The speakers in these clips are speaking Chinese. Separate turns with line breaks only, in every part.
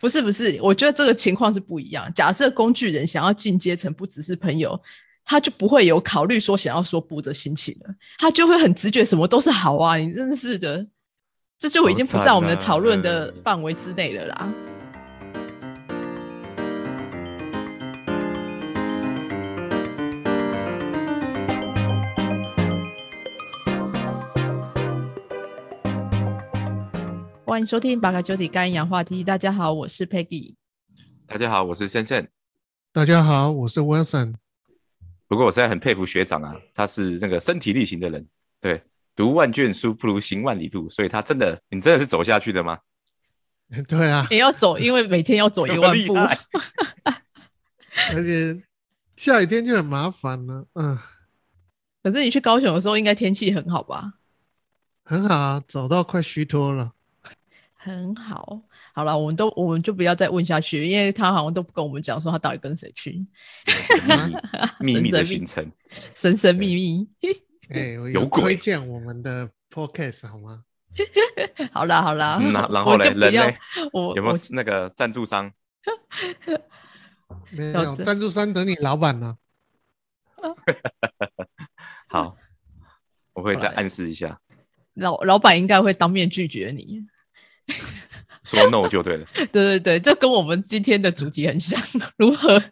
不是不是，我觉得这个情况是不一样。假设工具人想要进阶成不只是朋友，他就不会有考虑说想要说不的心情了，他就会很直觉，什么都是好啊！你真是的，这就已经不在我们的讨论的范围之内了啦。欢迎收听《八嘎九底干氧话题》。大家好，我是 Peggy。
大家好，我是森森。
大家好，我是 Wilson。
不过我现在很佩服学长啊，他是那个身体力行的人，对，读万卷书不如行万里路，所以他真的，你真的是走下去的吗？
对啊，
你要走，因为每天要走一万步，
而且下雨天就很麻烦了。嗯，
可是你去高雄的时候，应该天气很好吧？
很好啊，走到快虚脱了。
很好，好了，我们都我们就不要再问下去，因为他好像都不跟我们讲说他到底跟谁去
秘密的行程，
神神秘秘。
哎，有推荐我们的 podcast 好吗？
好啦好啦，
然后嘞，人呢？
我
有没有那个赞助商？
没有赞助商，等你老板呢。
好，我会再暗示一下。
老老板应该会当面拒绝你。
说 no 就对了。
对 对对，这跟我们今天的主题很像。如何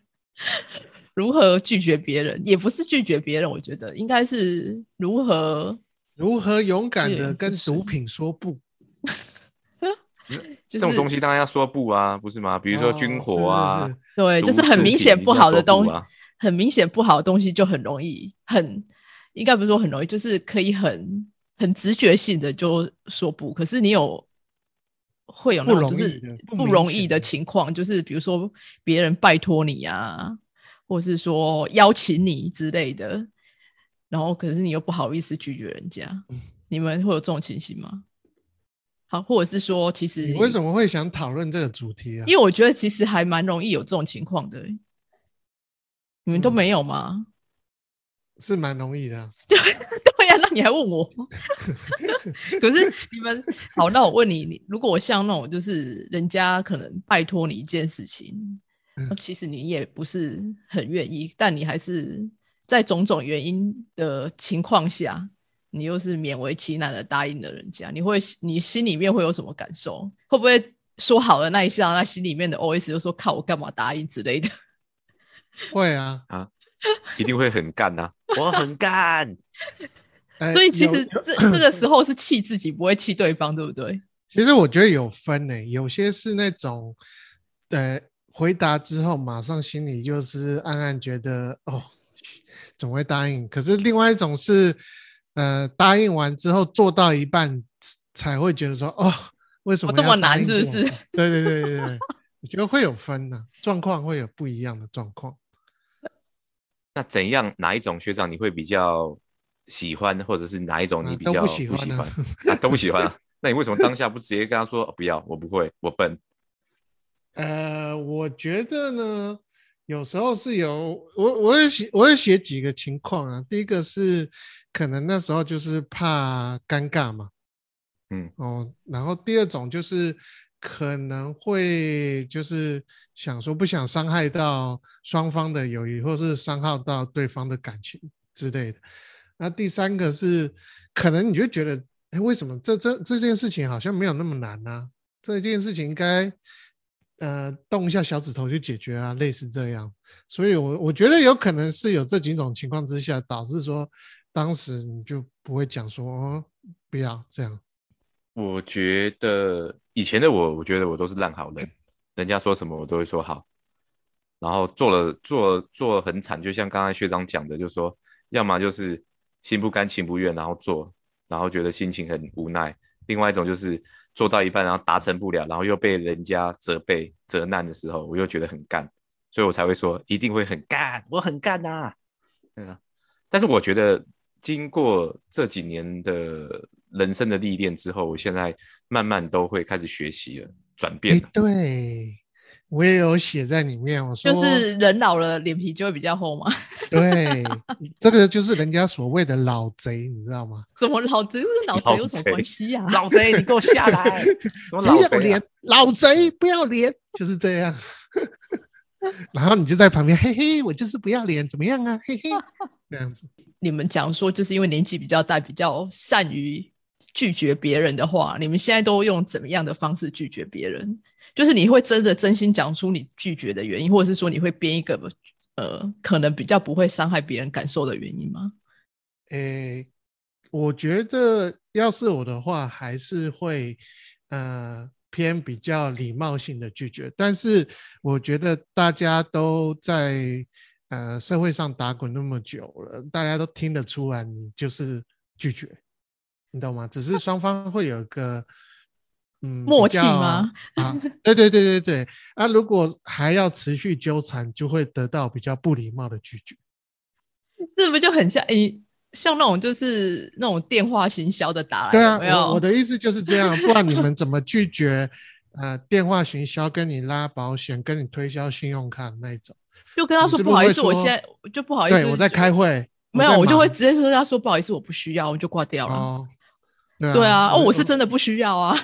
如何拒绝别人，也不是拒绝别人，我觉得应该是如何
如何勇敢的跟毒品说不。
这种东西当然要说不啊，不是吗？比如说军火啊，
对，就是很明显不好的东西，很明显不好的东西就很容易，很应该不是说很容易，就是可以很很直觉性的就说不。可是你有。会有那种就是不容易的情况，就是比如说别人拜托你啊，或是说邀请你之类的，然后可是你又不好意思拒绝人家，你们会有这种情形吗？好，或者是说，其实
你为什么会想讨论这个主题啊？
因为我觉得其实还蛮容易有这种情况的，你们都没有吗？
是蛮容易的。
那你还问我？可是你们好，那我问你，你如果我像那种，就是人家可能拜托你一件事情，其实你也不是很愿意，但你还是在种种原因的情况下，你又是勉为其难的答应了人家，你会你心里面会有什么感受？会不会说好的那一下，那心里面的 OS 就说靠我干嘛答应之类的？
会啊
啊，一定会很干呐，我很干。
所以其实这这个时候是气自己，不会气对方，对不对？
其实我觉得有分呢，有些是那种，呃，回答之后马上心里就是暗暗觉得哦，怎么会答应？可是另外一种是，呃，答应完之后做到一半才会觉得说哦，为什么
这么难？是不是？
对对对对对，我觉得会有分的，状况会有不一样的状况。
那怎样哪一种学长你会比较？喜欢或者是哪一种你比较不喜欢？都不喜欢啊？那你为什么当下不直接跟他说不要？我不会，我笨。
呃，我觉得呢，有时候是有我，我也写，我也写几个情况啊。第一个是可能那时候就是怕尴尬嘛，嗯哦。然后第二种就是可能会就是想说不想伤害到双方的友谊，或是伤害到对方的感情之类的。那第三个是，可能你就觉得，哎，为什么这这这件事情好像没有那么难呢？这件事情应该，呃，动一下小指头就解决啊，类似这样。所以，我我觉得有可能是有这几种情况之下，导致说当时你就不会讲说哦，不要这样。
我觉得以前的我，我觉得我都是烂好人，人家说什么我都会说好，然后做了做做很惨，就像刚才学长讲的，就说要么就是。心不甘情不愿，然后做，然后觉得心情很无奈。另外一种就是做到一半，然后达成不了，然后又被人家责备、责难的时候，我又觉得很干，所以我才会说一定会很干，我很干呐。对啊，但是我觉得经过这几年的人生的历练之后，我现在慢慢都会开始学习了，转变。
对。我也有写在里面，我说
就是人老了脸皮就会比较厚嘛。
对，这个就是人家所谓的老贼，你知道吗？
怎么老贼？跟老贼有什么关系呀？
老贼，你给我下来！什么
不要脸？老贼不要脸！就是这样。然后你就在旁边，嘿嘿，我就是不要脸，怎么样啊？嘿嘿，这样子。
你们讲说，就是因为年纪比较大，比较善于拒绝别人的话，你们现在都用怎么样的方式拒绝别人？就是你会真的真心讲出你拒绝的原因，或者是说你会编一个呃，可能比较不会伤害别人感受的原因吗？
诶，我觉得要是我的话，还是会呃。偏比较礼貌性的拒绝，但是我觉得大家都在呃社会上打滚那么久了，大家都听得出来你就是拒绝，你懂吗？只是双方会有一个嗯
默契吗？
啊，对对对对对，啊，如果还要持续纠缠，就会得到比较不礼貌的拒绝，
这不就很像诶？像那种就是那种电话行销的打来，
对啊，
没有
我的意思就是这样，不然你们怎么拒绝呃电话行销跟你拉保险、跟你推销信用卡那种？
就跟他说不好意思，我现在就不好意思，
我在开会，
没有，我就会直接说他说不好意思，我不需要，我就挂掉了。
哦，
对啊，哦，我是真的不需要啊。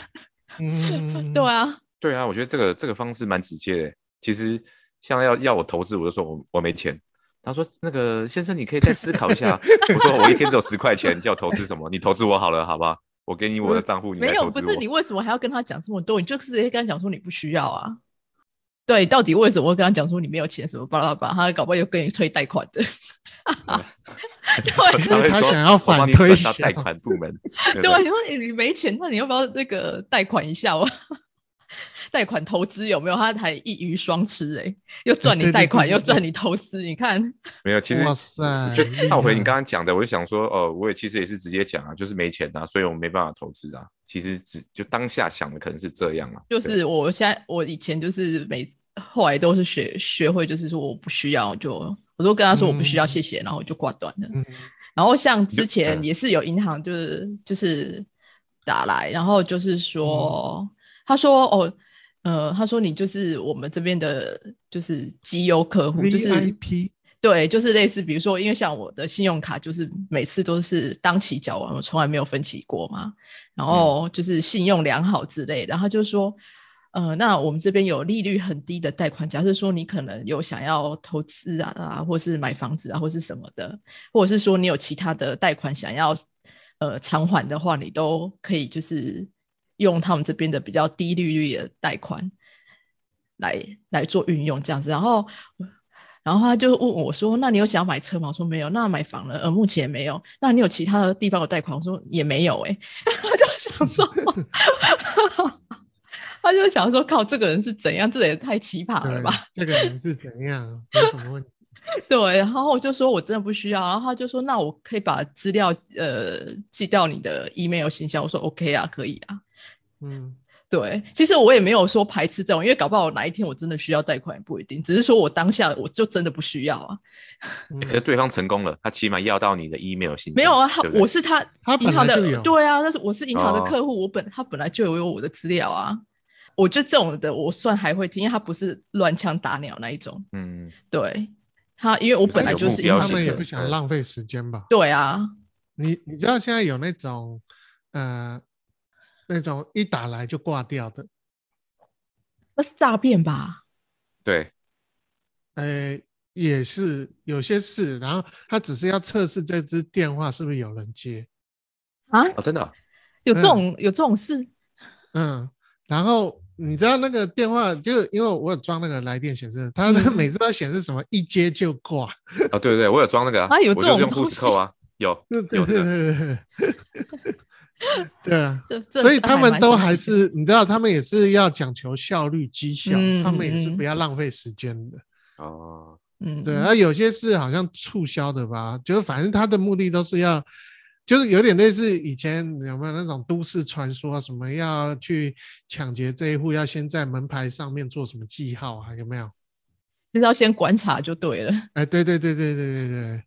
嗯，
对啊，
对啊，我觉得这个这个方式蛮直接的。其实像要要我投资，我就说我我没钱。他说：“那个先生，你可以再思考一下。”我说：“我一天只有十块钱，叫我投资什么？你投资我好了，好不好？我给你我的账户，你
没有不是你为什么还要跟他讲这么多？你就直接跟他讲说你不需要啊？对，到底为什么会跟他讲说你没有钱什么巴拉巴拉？他搞不好又跟你推贷款的。
对，因为他想要反推
贷款部门。
对，你说你没钱，那你要不要那个贷款一下？我。贷款投资有没有？他还一鱼双吃哎，又赚你贷款，又赚你投资。你看
没有？其实
哇塞，
就套回你刚刚讲的，我就想说，哦，我也其实也是直接讲啊，就是没钱啊，所以我没办法投资啊。其实只就当下想的可能是这样啊。
就是我现在，我以前就是每后来都是学学会，就是说我不需要，就我都跟他说我不需要，谢谢，然后我就挂断了。然后像之前也是有银行，就是就是打来，然后就是说，他说哦。呃，他说你就是我们这边的，就是绩优客户，就是
VIP，
对，就是类似，比如说，因为像我的信用卡，就是每次都是当期缴完，我从来没有分期过嘛，然后就是信用良好之类，然后就说，呃，那我们这边有利率很低的贷款，假设说你可能有想要投资啊啊，或是买房子啊，或是什么的，或者是说你有其他的贷款想要呃偿还的话，你都可以就是。用他们这边的比较低利率的贷款来来做运用，这样子，然后，然后他就问我说：“那你有想要买车吗？”我说：“没有。”那买房了？呃，目前没有。那你有其他的地方有贷款？我说：“也没有。”哎，他就想说 他就想说，靠，这个人是怎样？这也太奇葩了吧？
这个人是怎样？有什么问题？
对，然后我就说我真的不需要，然后他就说：“那我可以把资料呃寄到你的 email 信箱。”我说：“OK 啊，可以啊。”
嗯，
对，其实我也没有说排斥这种，因为搞不好哪一天我真的需要贷款也不一定，只是说我当下我就真的不需要啊。
可是对方成功了，他起码要到你的 email 信箱。
没有啊，他我是他
他
银行的，对啊，
但
是我是银行的客户，我本他本来就有我的资料啊。我觉得这种的我算还会听，因为他不是乱枪打鸟那一种。
嗯，
对他，因为我本来就是
他们也不想浪费时间吧？
对啊，
你你知道现在有那种呃。那种一打来就挂掉的，
那是诈骗吧？
对，
呃，也是有些是，然后他只是要测试这只电话是不是有人接
啊？
哦，真的
有这种有这种事？
嗯，然后你知道那个电话，就因为我有装那个来电显示，它每次都显示什么一接就挂。
哦，对对对，我有装那个
啊，有这种
东西。啊，有，
对对对对对。对。啊，
所
所以他们都还是你知道，他们也是要讲求效率、绩效，他们也是不要浪费时间的。
哦，
嗯，
对啊，有些是好像促销的吧，就是反正他的目的都是要，就是有点类似以前有没有那种都市传说，什么要去抢劫这一户，要先在门牌上面做什么记号啊？有没有？
要先观察就对了。
哎，对对对对对对对，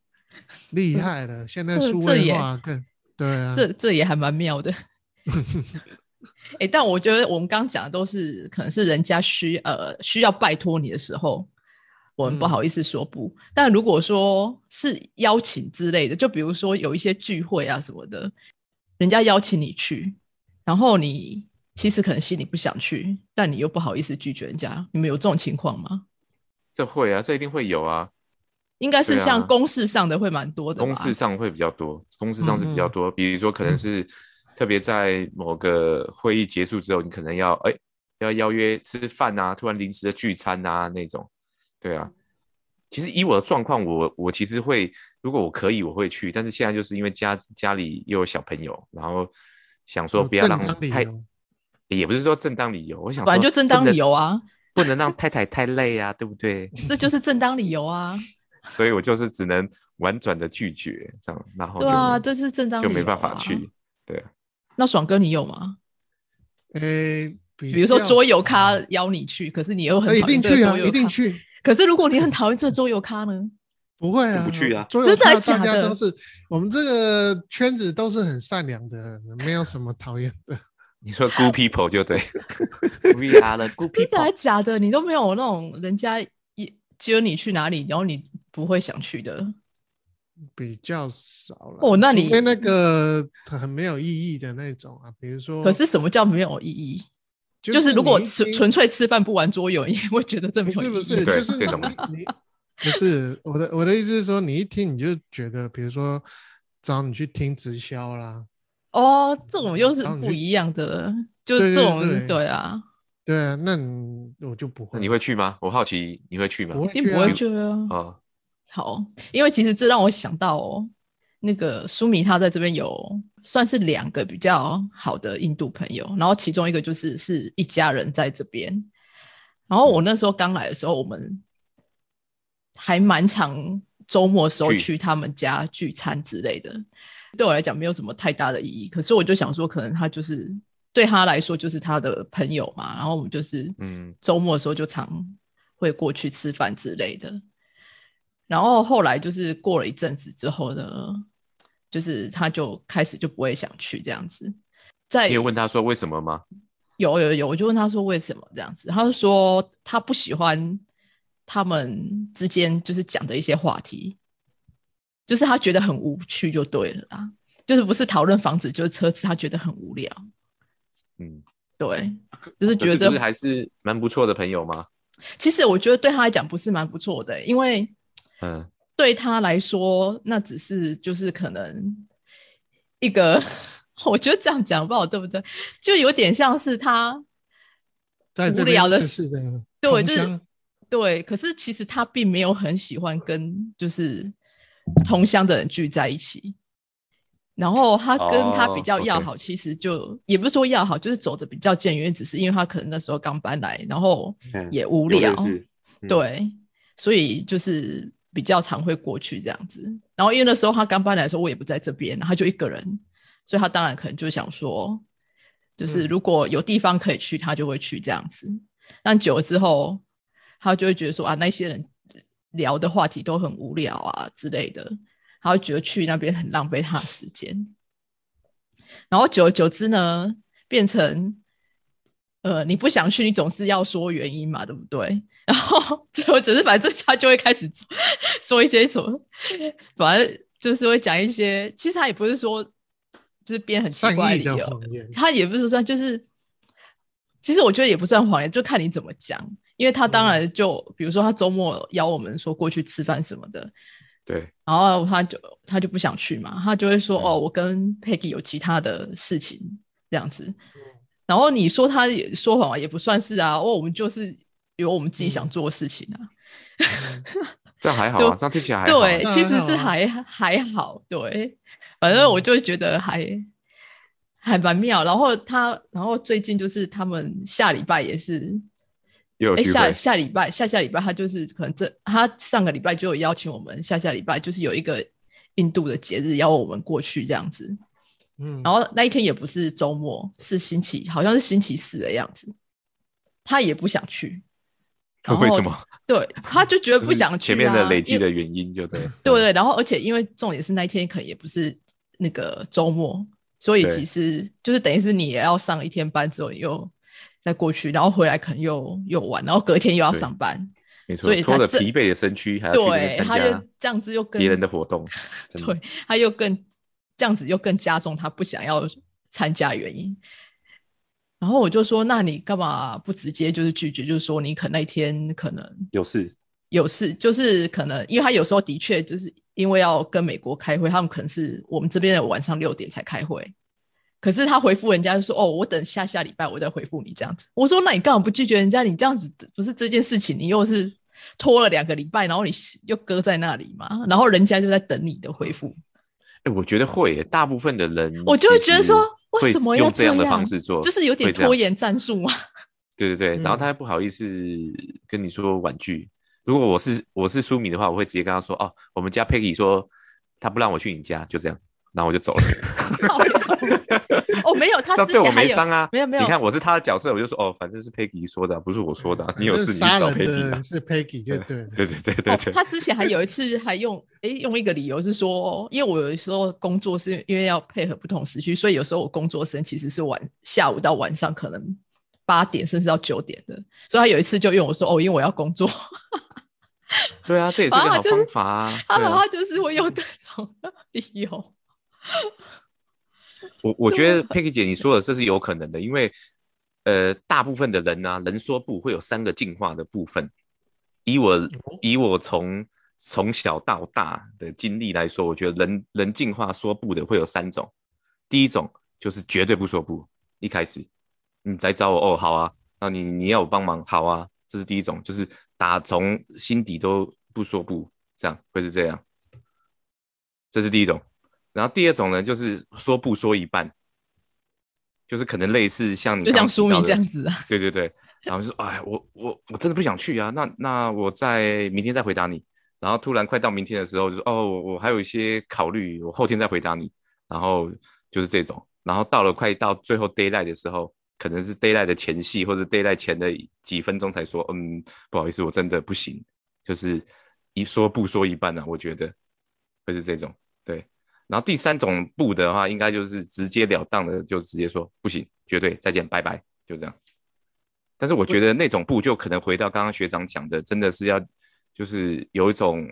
厉害了，现在数位化更。对啊，
这这也还蛮妙的。哎，但我觉得我们刚刚讲的都是可能是人家需呃需要拜托你的时候，我们不好意思说不。但如果说是邀请之类的，就比如说有一些聚会啊什么的，人家邀请你去，然后你其实可能心里不想去，但你又不好意思拒绝人家，你们有这种情况吗？
这会啊，这一定会有啊。
应该是像公事上的会蛮多的，
公事上会比较多，公事上是比较多。比如说，可能是特别在某个会议结束之后，你可能要哎要邀约吃饭啊，突然临时的聚餐啊那种。对啊，其实以我的状况，我我其实会，如果我可以，我会去。但是现在就是因为家家里又有小朋友，然后想说不要让太，也不是说正当理由，我想
反正就正当理由啊，
不能让太太太累啊，对不对？
这就是正当理由啊。
所以我就是只能婉转的拒绝，这样，然后
对啊，这是正当
就没办法去，对。
那爽哥你有吗？
呃，
比如说桌游咖邀你去，可是你又很
一定去啊，一定去。
可是如果你很讨厌这桌游咖呢？
不会啊，
不去啊。
真的大家都是我们这个圈子都是很善良的，没有什么讨厌的。
你说 good people 就对 the good people。
真的假的？你都没有那种人家一接你去哪里，然后你。不会想去的，
比较少了。
哦，那你
因为那个很没有意义的那种啊，比如说，
可是什么叫没有意义？就是如果吃纯粹吃饭不玩桌游，你 会觉得这没有意义。
不是，就是这种你不是我的我的意思是说，你一听你就觉得，比如说找你去听直销啦，
哦，这种又是不一样的，就这种对啊。
对啊，那我就不会。
你会去吗？我好奇你会去吗？
一定不会去啊。哦，好，因为其实这让我想到哦，那个苏米他在这边有算是两个比较好的印度朋友，然后其中一个就是是一家人在这边。然后我那时候刚来的时候，我们还蛮常周末时候去他们家聚餐之类的。对我来讲没有什么太大的意义，可是我就想说，可能他就是。对他来说就是他的朋友嘛，然后我们就是嗯周末的时候就常会过去吃饭之类的，然后后来就是过了一阵子之后呢，就是他就开始就不会想去这样子。在
你有问他说为什么吗？
有有有，我就问他说为什么这样子，他就说他不喜欢他们之间就是讲的一些话题，就是他觉得很无趣就对了啦，就是不是讨论房子就是车子，他觉得很无聊。嗯，对，就是觉得
还是蛮不错的朋友吗？
其实我觉得对他来讲不是蛮不错的，因为嗯，对他来说那只是就是可能一个，我觉得这样讲不好，对不对？就有点像是他无聊的
事的，
对，就是对。可是其实他并没有很喜欢跟就是同乡的人聚在一起。然后他跟他比较要好，其实就也不是说要好，就是走的比较近，因为只是因为他可能那时候刚搬来，然后也无聊，对，所以就是比较常会过去这样子。然后因为那时候他刚搬来的时候，我也不在这边，他就一个人，所以他当然可能就想说，就是如果有地方可以去，他就会去这样子。但久了之后，他就会觉得说啊，那些人聊的话题都很无聊啊之类的。然后觉得去那边很浪费他的时间，然后久而久之呢，变成呃你不想去，你总是要说原因嘛，对不对？然后最后只是反正他就会开始 说一些什么，反正就是会讲一些，其实他也不是说就是编很奇怪的理由，他也不是说就是，其实我觉得也不算谎言，就看你怎么讲，因为他当然就比如说他周末邀我们说过去吃饭什么的。
对，
然后他就他就不想去嘛，他就会说哦，我跟 Peggy 有其他的事情这样子。然后你说他也说谎也不算是啊，哦，我们就是有我们自己想做的事情啊。
这样还好啊，这样听起来还
好。对，其实是还还好。对，反正我就觉得还还蛮妙。然后他，然后最近就是他们下礼拜也是。
哎，
下下礼拜，下下礼拜他就是可能这他上个礼拜就有邀请我们，下下礼拜就是有一个印度的节日邀我们过去这样子，嗯，然后那一天也不是周末，是星期好像是星期四的样子，他也不想去，
为什么？
对，他就觉得不想去，
前面的累积的原因就对，
对对，然后而且因为重点是那一天可能也不是那个周末，所以其实就是等于是你也要上一天班之后又。再过去，然后回来可能又又晚，然后隔天又要上班，
没错，拖着疲惫的身躯还要去参加
这样子又更
别人的活动，
对，他又更这样子又更加重他不想要参加原因。然后我就说，那你干嘛不直接就是拒绝？就是说你可那天可能
有事，
有事，就是可能因为他有时候的确就是因为要跟美国开会，他们可能是我们这边的晚上六点才开会。可是他回复人家就说：“哦，我等下下礼拜我再回复你这样子。”我说：“那你干嘛不拒绝人家？你这样子不是这件事情，你又是拖了两个礼拜，然后你又搁在那里嘛？然后人家就在等你的回复。”
哎，我觉得会，大部分的人
我就会觉得说，为什么
用
这
样的方式做？
就是有点拖延战术嘛。
对对对，然后他还不好意思跟你说婉拒。如果我是我是苏米的话，我会直接跟他说：“哦，我们家 Peggy 说他不让我去你家，就这样。”然后我就走了。
哦，没有，他
这对我没伤啊。
没有没有，
你看我是他的角色，我就说哦，反正是 Peggy 说的，不是我说的。你有事你找 Peggy。
是 Peggy 就对。
对对对对对。
他之前还有一次还用哎用一个理由是说，因为我有时候工作是因为要配合不同时区，所以有时候我工作时间其实是晚下午到晚上可能八点甚至到九点的，所以他有一次就用我说哦，因为我要工作。
对啊，这也是个好方法啊。
他他就是会用各种 理由。
我我觉得佩奇姐你说的这是有可能的，因为呃，大部分的人呢，人说不会有三个进化的部分。以我以我从从小到大的经历来说，我觉得人人进化说不的会有三种。第一种就是绝对不说不，一开始你来找我哦，好啊，那你你要我帮忙，好啊，这是第一种，就是打从心底都不说不，这样会是这样，这是第一种。然后第二种呢，就是说不说一半，就是可能类似像你
就像苏
明
这样子啊，
对对对，然后就说哎，我我我真的不想去啊，那那我在明天再回答你。然后突然快到明天的时候，就说哦，我还有一些考虑，我后天再回答你。然后就是这种，然后到了快到最后 d a y l i g h t 的时候，可能是 d a y l i g h t 的前戏或者 d a y l i g h t 前的几分钟才说，嗯，不好意思，我真的不行，就是一说不说一半呢，我觉得会是这种，对。然后第三种不的话，应该就是直截了当的，就直接说不行，绝对再见，拜拜，就这样。但是我觉得那种不就可能回到刚刚学长讲的，真的是要就是有一种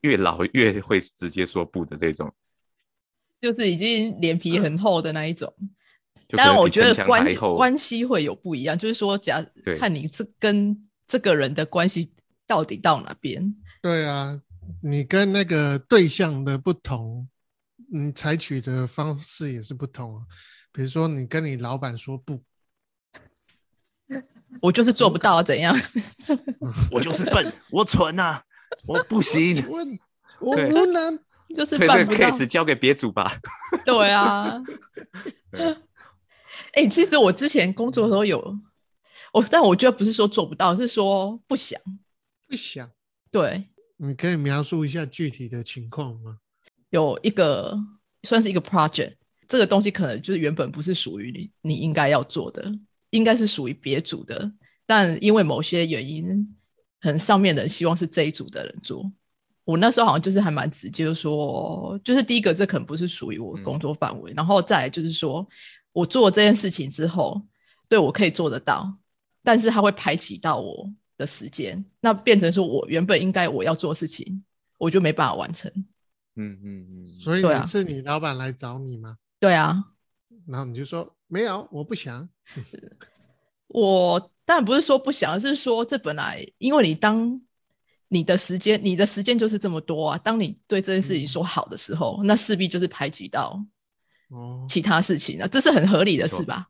越老越会直接说不的这种，
就是已经脸皮很厚的那一种。当然，我觉得关系关系会有不一样，就是说假看你是跟这个人的关系到底到哪边。
对啊，你跟那个对象的不同。你采取的方式也是不同啊，比如说你跟你老板说不，
我就是做不到，怎样？
我就是笨，我蠢啊，我不行，
我无能，
就是办不到。
case 交给别组吧。
对啊。哎，其实我之前工作的时候有，我但我觉得不是说做不到，是说不想，
不想。
对，
你可以描述一下具体的情况吗？
有一个算是一个 project，这个东西可能就是原本不是属于你你应该要做的，应该是属于别组的，但因为某些原因，可能上面的人希望是这一组的人做。我那时候好像就是还蛮直接，就说就是第一个，这可能不是属于我工作范围，然后再来就是说我做这件事情之后，对我可以做得到，但是他会排挤到我的时间，那变成说我原本应该我要做事情，我就没办法完成。
嗯嗯嗯，
所以你是你老板来找你吗？
对啊，
然后你就说没有，我不想。
我当然不是说不想，而是说这本来因为你当你的时间，你的时间就是这么多啊。当你对这件事情说好的时候，那势必就是排挤到哦其他事情啊，这是很合理的，是吧？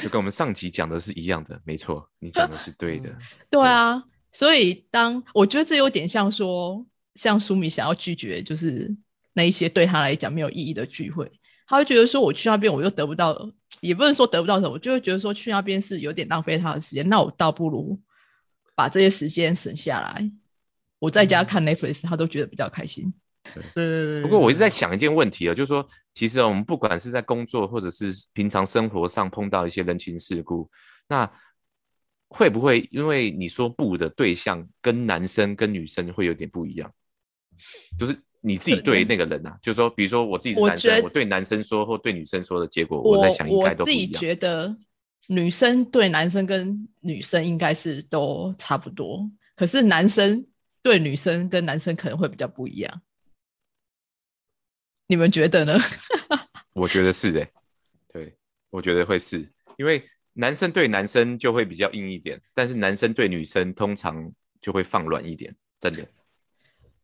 就跟我们上集讲的是一样的，没错，你讲的是对的。
对啊，所以当我觉得这有点像说。像苏米想要拒绝，就是那一些对他来讲没有意义的聚会，他会觉得说我去那边我又得不到，也不能说得不到什么，我就会觉得说去那边是有点浪费他的时间。那我倒不如把这些时间省下来，我在家看 Netflix，他都觉得比较开心。
对对对。
不过我一直在想一件问题啊，就是说，其实我们不管是在工作或者是平常生活上碰到一些人情世故，那。会不会因为你说不的对象跟男生跟女生会有点不一样？就是你自己对那个人啊，就是说，比如说我自己是男生，我对男生说或对女生说的结果，
我
在想应该都
不一样。我自己觉得女生对男生跟女生应该是都差不多，可是男生对女生跟男生可能会比较不一样。你们觉得呢？
我觉得是诶，对，我觉得会是因为。男生对男生就会比较硬一点，但是男生对女生通常就会放软一点，真的。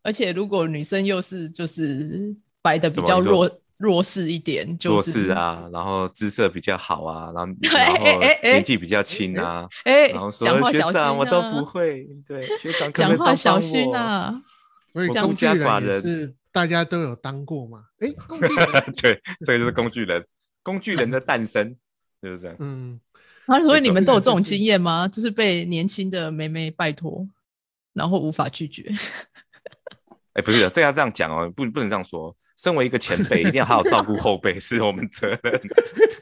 而且如果女生又是就是白的比较弱弱势一点，就
弱势啊，然后姿色比较好啊，然后 然后年纪比较轻啊，
哎，
然后说学长我都不会，对，学长
讲话小心啊。
所以工具人是大家都有当过嘛？哎，
对，这个就是工具人，工具人的诞生就是这样。
嗯，
啊，所以你们都有这种经验吗？就是被年轻的妹妹拜托，然后无法拒绝。
哎，不是的，这要这样讲哦，不不能这样说。身为一个前辈，一定要好好照顾后辈，是我们责任。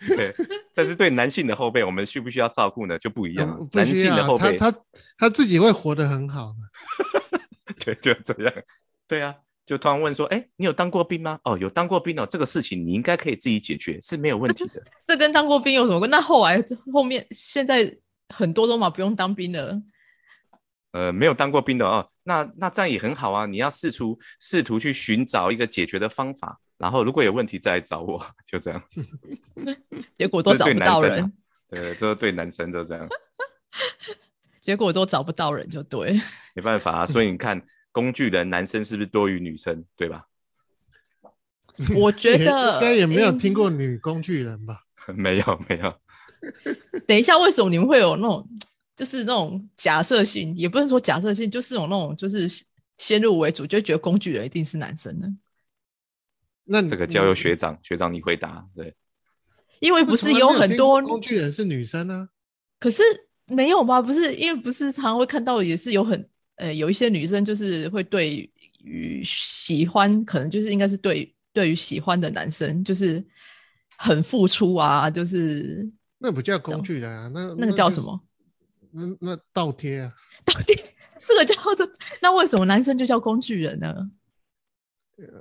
对，但是对男性的后辈，我们需不需要照顾呢？就不一样。男性的后辈，
他他他自己会活得很好。
对，就这样。对啊，就突然问说：“哎，你有当过兵吗？”哦，有当过兵哦。这个事情你应该可以自己解决，是没有问题的。
这跟当过兵有什么关？那后来后面现在很多都嘛不用当兵了。
呃，没有当过兵的哦，那那这样也很好啊。你要试图试图去寻找一个解决的方法，然后如果有问题再来找我，就 这样。
结果都找不到人。
对，这对男生就这样。
结果都找不到人，就对。
没办法啊，所以你看，工具人男生是不是多于女生，对吧？
我觉得
应该也没有听过女工具人吧？
没有，没有。
等一下，为什么你们会有那种？就是那种假设性，也不能说假设性，就是有那种就是先入为主，就觉得工具人一定是男生的。
那
这个交由学长，学长你回答。对，
因为不是有很多
工具人是女生呢？
可是没有吧？不是，因为不是常常会看到，也是有很呃有一些女生就是会对于喜欢，可能就是应该是对对于喜欢的男生就是很付出啊，就是
那不叫工具人啊，那
那个叫什么？
那那倒贴啊，
倒贴，这个叫做那为什么男生就叫工具人呢？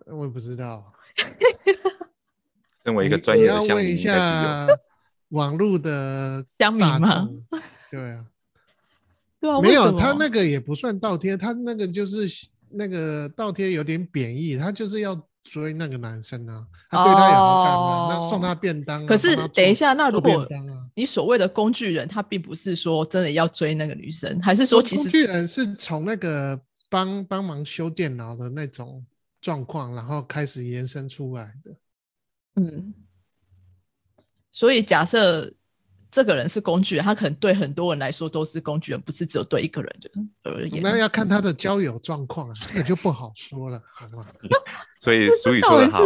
呃我也不知道。
身为一个专业的
问一下网络的
乡民吗？
对啊，
对啊，
没有他那个也不算倒贴，他那个就是那个倒贴有点贬义，他就是要。追那个男生呢，他对他有好感嘛？那送他便当。
可是等一下，那如果你所谓的工具人，他并不是说真的要追那个女生，还是说其实
工具人是从那个帮帮忙修电脑的那种状况，然后开始延伸出来的。
嗯，所以假设。这个人是工具人，他可能对很多人来说都是工具人，不是只有对一个人的而言。
那要看他的交友状况啊，这个就不好说了，好吗？
所以俗语说得好，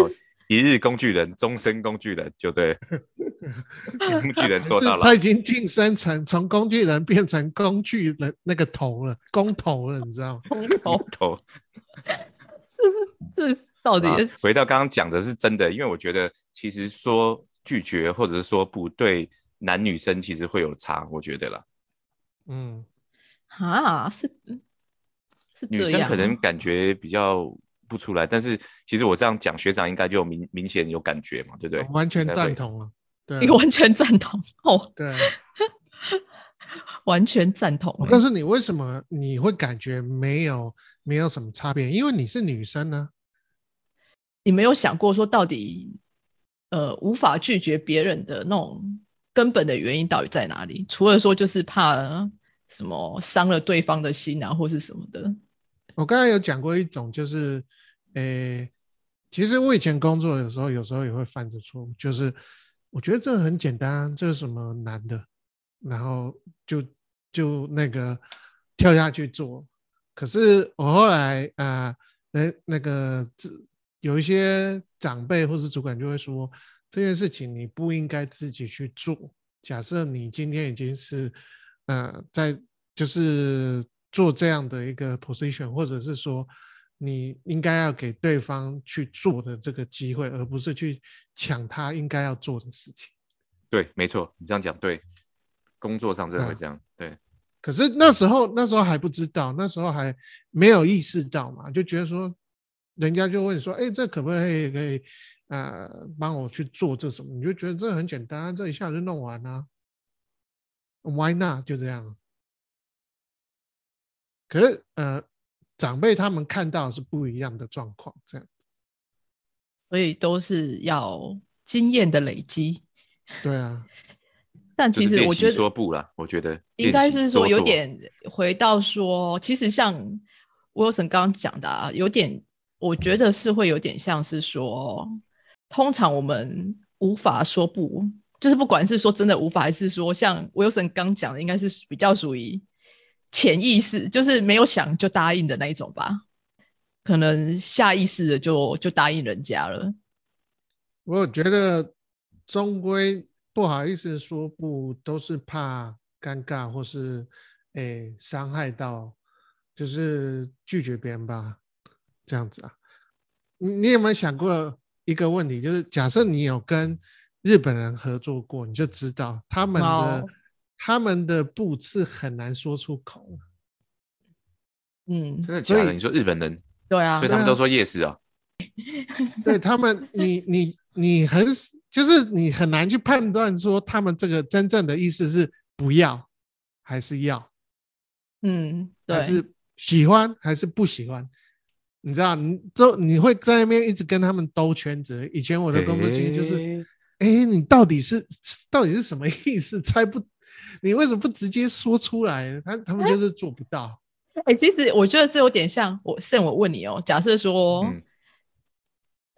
一日工具人，终身工具人，就对。工具人做到了，
他已经晋升成从工具人变成工具人那个头了，工头了，你知道吗？
工头
头，
是不是？到底
回到刚刚讲的是真的，因为我觉得其实说拒绝或者是说不对。男女生其实会有差，我觉得啦。
嗯，
啊，是是
女生可能感觉比较不出来，但是其实我这样讲，学长应该就明明显有感觉嘛，对不对？
完全赞同啊，对，
你 完全赞同哦，
对，
完全赞同。
我告诉你，为什么你会感觉没有没有什么差别？因为你是女生呢。
你没有想过说，到底呃无法拒绝别人的那种。根本的原因到底在哪里？除了说就是怕什么伤了对方的心啊，或是什么的。
我刚才有讲过一种，就是，诶，其实我以前工作的时候，有时候也会犯这错误，就是我觉得这很简单，这是什么难的，然后就就那个跳下去做。可是我后来啊，那那个有一些长辈或是主管就会说。这件事情你不应该自己去做。假设你今天已经是，呃，在就是做这样的一个 position，或者是说你应该要给对方去做的这个机会，而不是去抢他应该要做的事情。
对，没错，你这样讲对。工作上真的会这样，对。
可是那时候那时候还不知道，那时候还没有意识到嘛，就觉得说，人家就问说，哎，这可不可以可以？呃，帮我去做这什么？你就觉得这很简单，这一下就弄完了，Why not？就这样。可是呃，长辈他们看到是不一样的状况，这样。
所以都是要经验的累积。
对啊。
但其实我觉得
说不了，我觉得
应该是说有点回到说，其实像 Wilson 刚刚讲的，啊，有点我觉得是会有点像是说，通常我们无法说不，就是不管是说真的无法，还是说像 Wilson 刚讲的，应该是比较属于潜意识，就是没有想就答应的那一种吧，可能下意识的就就答应人家了。
我觉得终归。不好意思说不，都是怕尴尬或是诶伤害到，就是拒绝别人吧，这样子啊。你你有没有想过一个问题？就是假设你有跟日本人合作过，你就知道他们的他们的不是很难说出口。
嗯，
真的假的？你说日本人？
对啊，
所以他们都说 yes 啊。
对他们，你你你很。就是你很难去判断说他们这个真正的意思是不要还是要，
嗯，
还是喜欢还是不喜欢？你知道，你都你会在那边一直跟他们兜圈子。以前我的工作经验就是，哎，你到底是到底是什么意思？猜不，你为什么不直接说出来？他他们就是做不到。
哎，其实我觉得这有点像我，现我问你哦，假设说，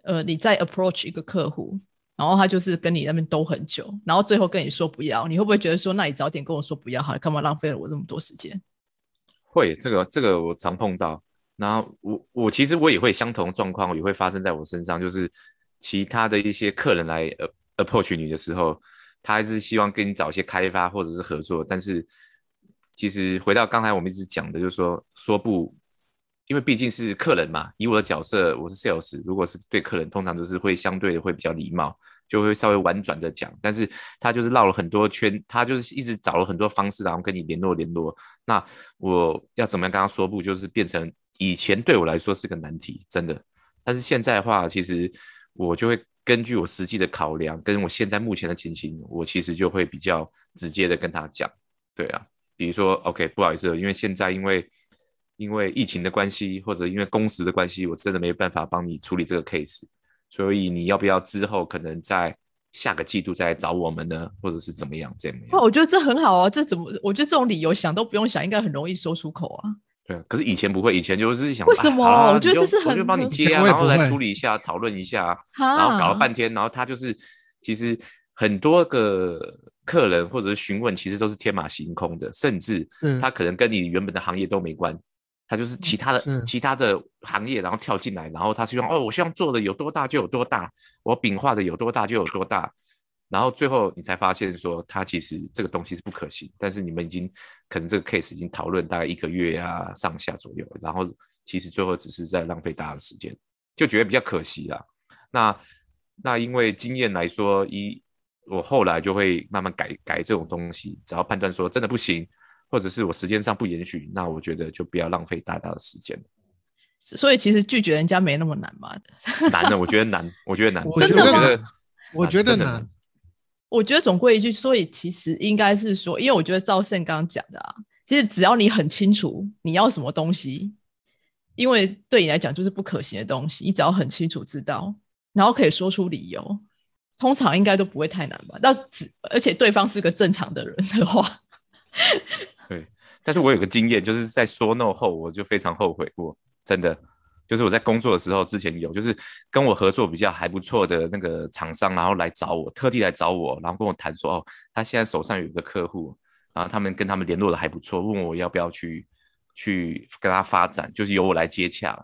呃，你在 approach 一个客户。然后他就是跟你那边兜很久，然后最后跟你说不要，你会不会觉得说，那你早点跟我说不要好了，干嘛浪费了我那么多时间？
会，这个这个我常碰到。然后我我其实我也会相同状况也会发生在我身上，就是其他的一些客人来呃 approach 你的时候，他还是希望跟你找一些开发或者是合作，但是其实回到刚才我们一直讲的，就是说说不。因为毕竟是客人嘛，以我的角色，我是 sales，如果是对客人，通常都是会相对的会比较礼貌，就会稍微婉转的讲。但是他就是绕了很多圈，他就是一直找了很多方式，然后跟你联络联络。那我要怎么样跟他说不？就是变成以前对我来说是个难题，真的。但是现在的话，其实我就会根据我实际的考量，跟我现在目前的情形，我其实就会比较直接的跟他讲。对啊，比如说，OK，不好意思，因为现在因为。因为疫情的关系，或者因为工时的关系，我真的没有办法帮你处理这个 case，所以你要不要之后可能在下个季度再找我们呢，或者是怎么样？这样？
我觉得这很好啊，这怎么？我觉得这种理由想都不用想，应该很容易说出口啊。
对，可是以前不会，以前就是想
为什么？我觉得这是很，
我就帮你接啊，然后来处理一下，讨论一下，然后搞了半天，然后他就是其实很多个客人或者是询问，其实都是天马行空的，甚至他可能跟你原本的行业都没关。他就是其他的其他的行业，然后跳进来，然后他希望哦，我希望做的有多大就有多大，我饼画的有多大就有多大，然后最后你才发现说，他其实这个东西是不可行。但是你们已经可能这个 case 已经讨论大概一个月啊上下左右，然后其实最后只是在浪费大家的时间，就觉得比较可惜啦。那那因为经验来说，一我后来就会慢慢改改这种东西，只要判断说真的不行。或者是我时间上不允许，那我觉得就不要浪费大家的时间。
所以其实拒绝人家没那么难嘛？
难的，我觉得难，我觉得难。
我觉得，我觉得难。
我觉得总归一句，所以其实应该是说，因为我觉得赵胜刚刚讲的啊，其实只要你很清楚你要什么东西，因为对你来讲就是不可行的东西，你只要很清楚知道，然后可以说出理由，通常应该都不会太难吧？那只而且对方是个正常的人的话。
对，但是我有个经验，就是在说 no 后，我就非常后悔过，真的，就是我在工作的时候，之前有，就是跟我合作比较还不错的那个厂商，然后来找我，特地来找我，然后跟我谈说，哦，他现在手上有一个客户，然后他们跟他们联络的还不错，问我要不要去去跟他发展，就是由我来接洽。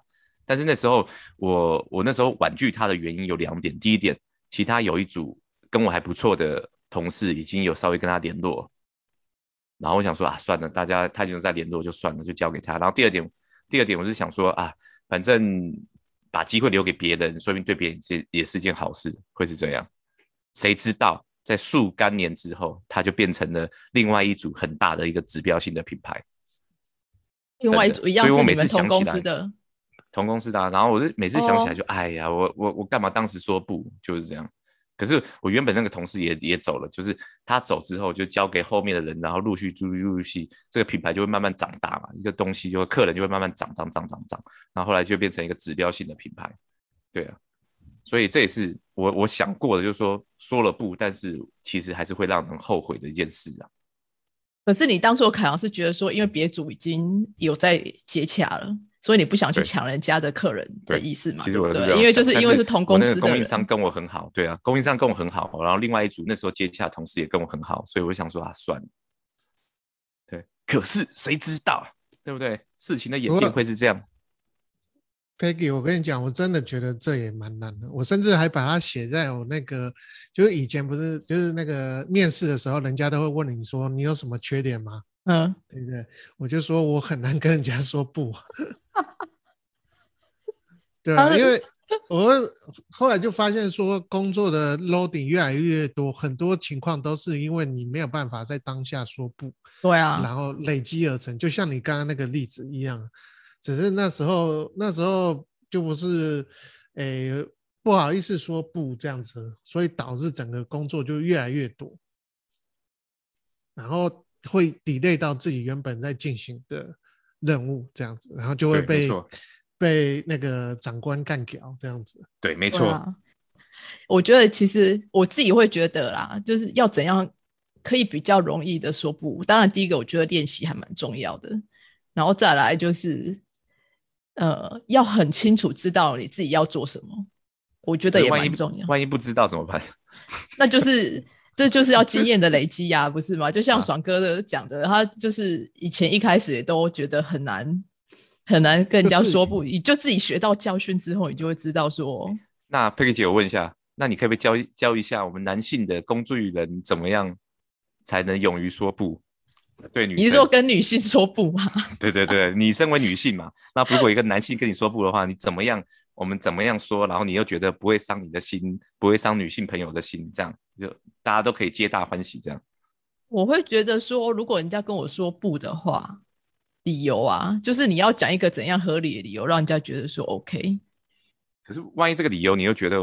但是那时候我我那时候婉拒他的原因有两点，第一点，其他有一组跟我还不错的同事已经有稍微跟他联络。然后我想说啊，算了，大家他已经在联络，就算了，就交给他。然后第二点，第二点我是想说啊，反正把机会留给别人，说明对别人也也是件好事，会是这样。谁知道在数干年之后，它就变成了另外一组很大的一个指标性的品牌。
另外一组一样，
所以我每次想
起来，
同公司的，然后我就每次想起来就哎呀，我我我干嘛当时说不，就是这样。可是我原本那个同事也也走了，就是他走之后就交给后面的人，然后陆续陆续陆续，这个品牌就会慢慢长大嘛，一个东西就会客人就会慢慢涨涨涨涨涨，然后后来就变成一个指标性的品牌，对啊，所以这也是我我想过的，就是说说了不，但是其实还是会让人后悔的一件事啊。
可是你当初可能是觉得说，因为别组已经有在接洽了，所以你不想去抢人家的客人的意思嘛？
其实我
对，因为就是因为是同公司
的供应商跟我很好，对啊，供应商跟我很好，然后另外一组那时候接洽同事也跟我很好，所以我想说啊，算了。对，可是谁知道，对不对？事情的演变会是这样。
Peggy，我跟你讲，我真的觉得这也蛮难的。我甚至还把它写在我那个，就是以前不是，就是那个面试的时候，人家都会问你说你有什么缺点吗？嗯，对不对？我就说我很难跟人家说不。对，因为我后来就发现说，工作的 loading 越来越多，很多情况都是因为你没有办法在当下说不。
对啊，
然后累积而成，就像你刚刚那个例子一样。只是那时候，那时候就不是，诶，不好意思说不这样子，所以导致整个工作就越来越多，然后会 delay 到自己原本在进行的任务这样子，然后就会被被那个长官干掉这样子。
对，没错。
我觉得其实我自己会觉得啦，就是要怎样可以比较容易的说不。当然，第一个我觉得练习还蛮重要的，然后再来就是。呃，要很清楚知道你自己要做什么，我觉得也蛮重要。
万一不知道怎么办？
那就是这就是要经验的累积呀，不是吗？就像爽哥的讲的，他就是以前一开始也都觉得很难很难跟人家说不，你就自己学到教训之后，你就会知道说。
那佩克姐，我问一下，那你可不可以教教一下我们男性的工作人怎么样才能勇于说不？对，
你是说跟女性说不吗？
对对对，你身为女性嘛，那如果一个男性跟你说不的话，你怎么样？我们怎么样说？然后你又觉得不会伤你的心，不会伤女性朋友的心，这样就大家都可以皆大欢喜。这样，
我会觉得说，如果人家跟我说不的话，理由啊，就是你要讲一个怎样合理的理由，让人家觉得说 OK。
可是万一这个理由你又觉得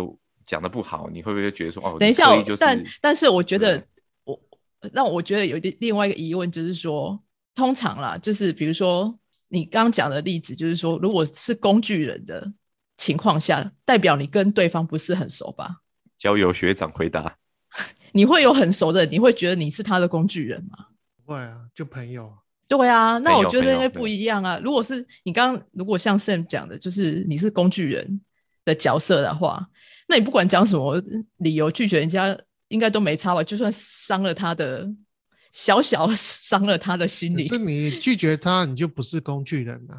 讲的不好，你会不会觉得说哦？
等一下，但但是我觉得我。让我觉得有点另外一个疑问，就是说，通常啦，就是比如说你刚刚讲的例子，就是说，如果是工具人的情况下，代表你跟对方不是很熟吧？
交由学长回答：
你会有很熟的，你会觉得你是他的工具人吗？
不会啊，就朋友。
对啊，那我觉得应该不一样啊。如果是你刚刚如果像 Sam 讲的，就是你是工具人的角色的话，那你不管讲什么理由拒绝人家。应该都没差吧？就算伤了他的，小小伤了他的心理。
是你拒绝他，你就不是工具人了。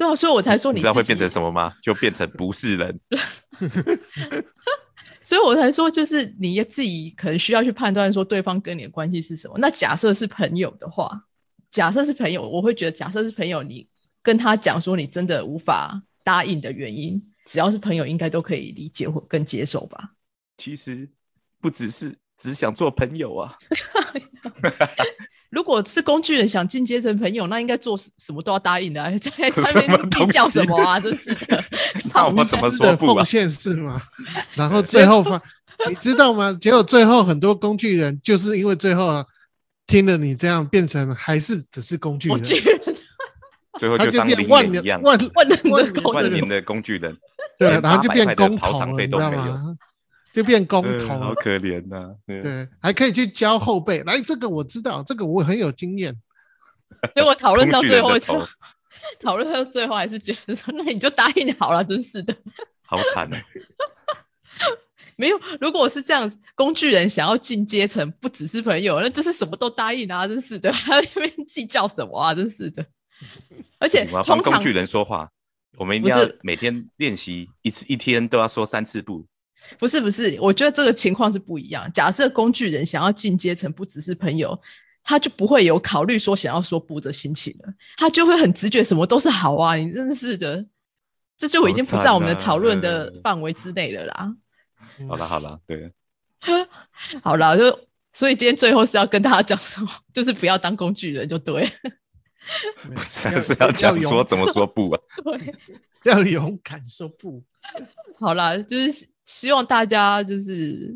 对啊，所以我才说你
知道会变成什么吗？就变成不是人。
所以我才说，就是你自己可能需要去判断说对方跟你的关系是什么。那假设是朋友的话，假设是朋友，我会觉得假设是朋友，你跟他讲说你真的无法答应的原因，只要是朋友，应该都可以理解或更接受吧。
其实。不只是只想做朋友啊！
如果是工具人想进阶成朋友，那应该做什么都要答应的，在那边计较什么啊？真是的，
那我怎么说不
奉献是吗？然后最后发，你知道吗？结果最后很多工具人就是因为最后听了你这样，变成还是只是工具人，
最后就当
变万
年
万
万
万年的工具人，
对，然后就变工头了，你知道吗？就变工头，
好可怜呐！
对，还可以去教后辈。来，这个我知道，这个我很有经验。
结果讨论到最后，讨论到最后还是觉得说，那你就答应好了，真是的。
好惨啊！
没有，如果是这样，工具人想要进阶层，不只是朋友，那就是什么都答应啊！真是的，他那边计较什么啊？真是的。而且，
帮工具人说话，我们一定要每天练习一次，一天都要说三次不。
不是不是，我觉得这个情况是不一样。假设工具人想要进阶层，不只是朋友，他就不会有考虑说想要说不的心情了，他就会很直觉，什么都是好啊！你真是的，这就已经不在我们的讨论的范围之内了啦。
好了好了，对，
好了，就所以今天最后是要跟大家讲什么？就是不要当工具人，就对。
不是是要讲说怎么说不啊？
对，
要勇敢说不。
好啦，就是。希望大家就是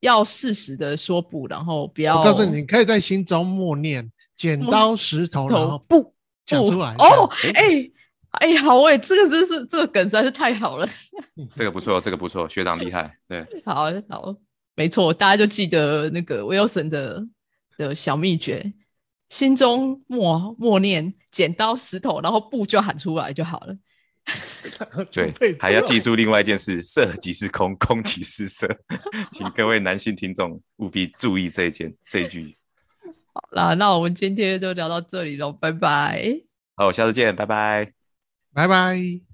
要适时的说不，然后不要。
我告诉你，可以在心中默念 剪刀石头，然后不讲出来。
哦，哎，哎，好哎，这个真是这个梗实在是太好了。
这个不错，这个不错，学长厉害。对，
好好，没错，大家就记得那个 Wilson 的的小秘诀，心中默默念剪刀石头，然后布就喊出来就好了。
对，还要记住另外一件事：色即是空，空即是色。请各位男性听众务必注意这一件这一句。
好啦，那我们今天就聊到这里喽，拜拜。
好，下次见，拜拜，
拜拜。